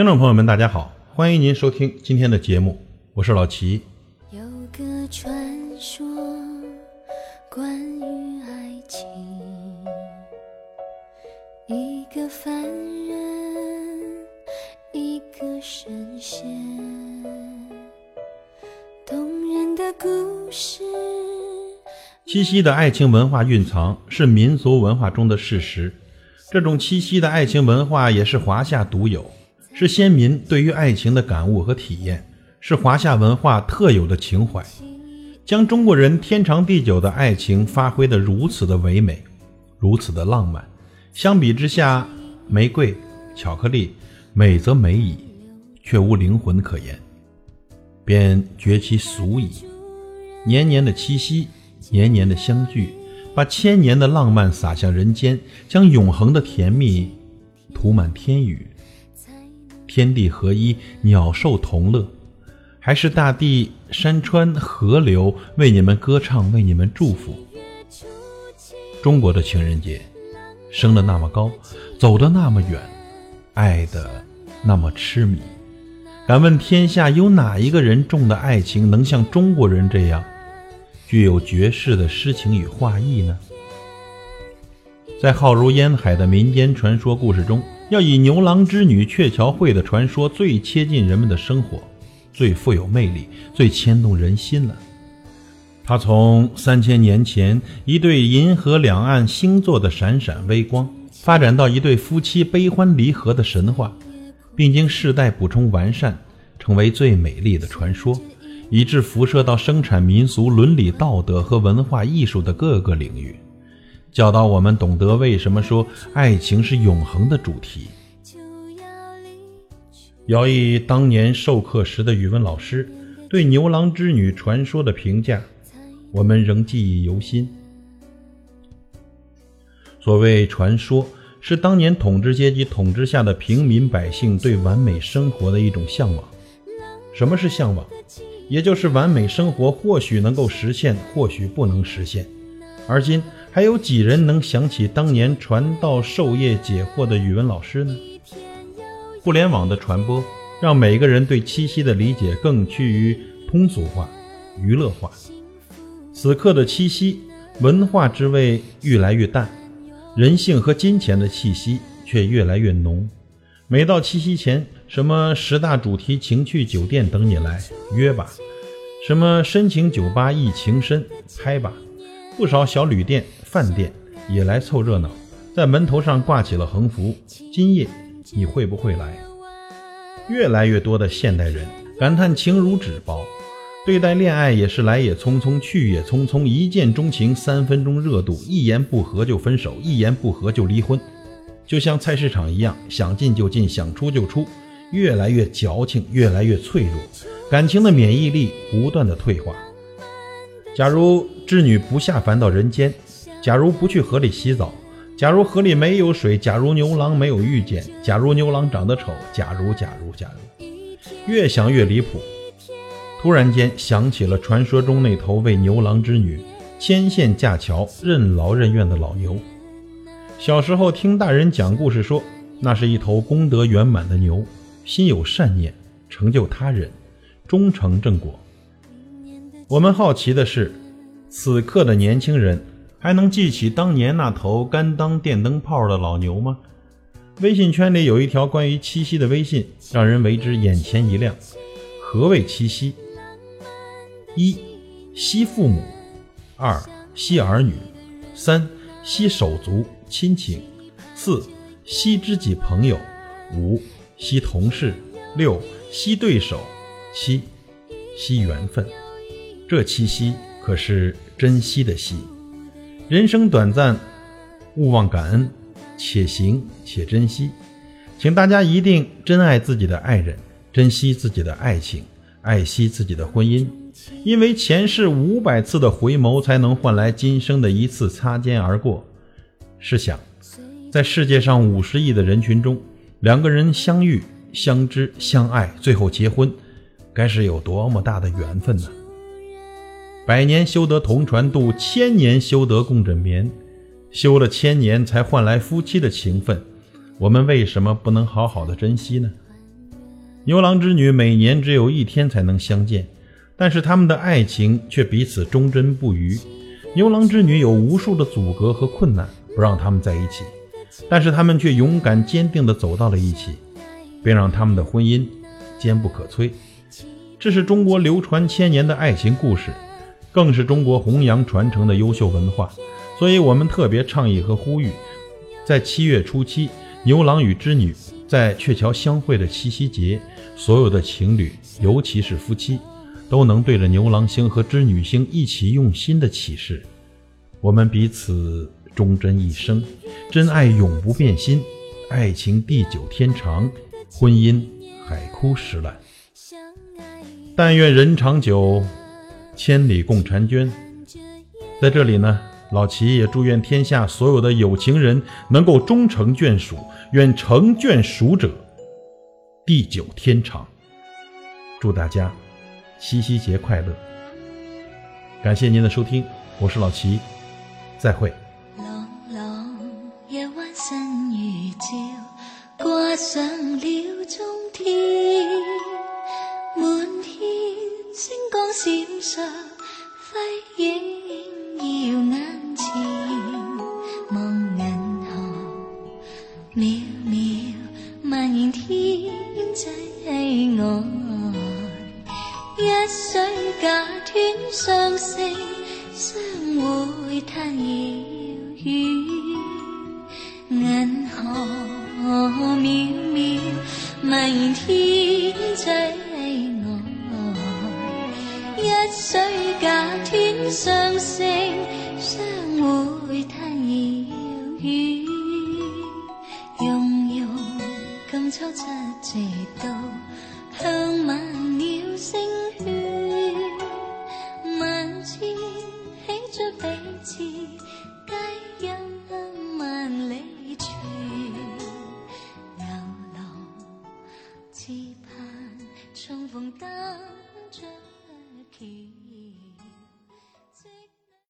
听众朋友们，大家好，欢迎您收听今天的节目，我是老齐。有个传说，关于爱情，一个凡人，一个神仙，动人的故事。七夕的爱情文化蕴藏是民族文化中的事实，这种七夕的爱情文化也是华夏独有，是先民对于爱情的感悟和体验，是华夏文化特有的情怀，将中国人天长地久的爱情发挥得如此的唯美，如此的浪漫。相比之下，玫瑰、巧克力，美则美矣，却无灵魂可言，便觉其俗矣。年年的七夕。年年的相聚，把千年的浪漫洒向人间，将永恒的甜蜜涂满天宇。天地合一，鸟兽同乐，还是大地、山川、河流为你们歌唱，为你们祝福。中国的情人节，升得那么高，走得那么远，爱得那么痴迷。敢问天下有哪一个人种的爱情能像中国人这样？具有绝世的诗情与画意呢？在浩如烟海的民间传说故事中，要以牛郎织女鹊桥会的传说最贴近人们的生活，最富有魅力，最牵动人心了。它从三千年前一对银河两岸星座的闪闪微光，发展到一对夫妻悲欢离合的神话，并经世代补充完善，成为最美丽的传说。以致辐射到生产民俗、伦理道德和文化艺术的各个领域，教导我们懂得为什么说爱情是永恒的主题。姚毅当年授课时的语文老师对牛郎织女传说的评价，我们仍记忆犹新。所谓传说，是当年统治阶级统治下的平民百姓对完美生活的一种向往。什么是向往？也就是完美生活，或许能够实现，或许不能实现。而今还有几人能想起当年传道授业解惑的语文老师呢？互联网的传播，让每个人对七夕的理解更趋于通俗化、娱乐化。此刻的七夕，文化之味愈来愈淡，人性和金钱的气息却越来越浓。每到七夕前，什么十大主题情趣酒店等你来约吧，什么深情酒吧忆情深拍吧，不少小旅店、饭店也来凑热闹，在门头上挂起了横幅：“今夜你会不会来？”越来越多的现代人感叹情如纸薄，对待恋爱也是来也匆匆，去也匆匆，一见钟情，三分钟热度，一言不合就分手，一言不合就离婚。就像菜市场一样，想进就进，想出就出，越来越矫情，越来越脆弱，感情的免疫力不断的退化。假如织女不下凡到人间，假如不去河里洗澡，假如河里没有水，假如牛郎没有遇见，假如牛郎长得丑，假如假如假如，越想越离谱。突然间想起了传说中那头为牛郎织女牵线架桥、任劳任怨的老牛。小时候听大人讲故事说，那是一头功德圆满的牛，心有善念，成就他人，终成正果。我们好奇的是，此刻的年轻人还能记起当年那头甘当电灯泡的老牛吗？微信圈里有一条关于七夕的微信，让人为之眼前一亮。何谓七夕？一惜父母，二惜儿女，三惜手足。亲情，四惜知己朋友，五惜同事，六惜对手，七惜缘分。这七夕可是珍惜的惜。人生短暂，勿忘感恩，且行且珍惜。请大家一定珍爱自己的爱人，珍惜自己的爱情，爱惜自己的婚姻。因为前世五百次的回眸，才能换来今生的一次擦肩而过。试想，在世界上五十亿的人群中，两个人相遇、相知、相爱，最后结婚，该是有多么大的缘分呢？百年修得同船渡，千年修得共枕眠。修了千年才换来夫妻的情分，我们为什么不能好好的珍惜呢？牛郎织女每年只有一天才能相见，但是他们的爱情却彼此忠贞不渝。牛郎织女有无数的阻隔和困难，不让他们在一起，但是他们却勇敢坚定地走到了一起，并让他们的婚姻坚不可摧。这是中国流传千年的爱情故事，更是中国弘扬传承的优秀文化。所以，我们特别倡议和呼吁，在七月初七，牛郎与织女在鹊桥相会的七夕节，所有的情侣，尤其是夫妻，都能对着牛郎星和织女星一起用心的起誓：我们彼此忠贞一生，真爱永不变心，爱情地久天长，婚姻海枯石烂。但愿人长久，千里共婵娟。在这里呢。老齐也祝愿天下所有的有情人能够终成眷属，愿成眷属者地久天长。祝大家七夕节快乐！感谢您的收听，我是老齐，再会。夜晚如照，挂上了渺渺万年天际爱一水隔天相星相会叹遥远银河渺渺万年天际爱一水隔天相星相会。叹遥远今秋七夕到，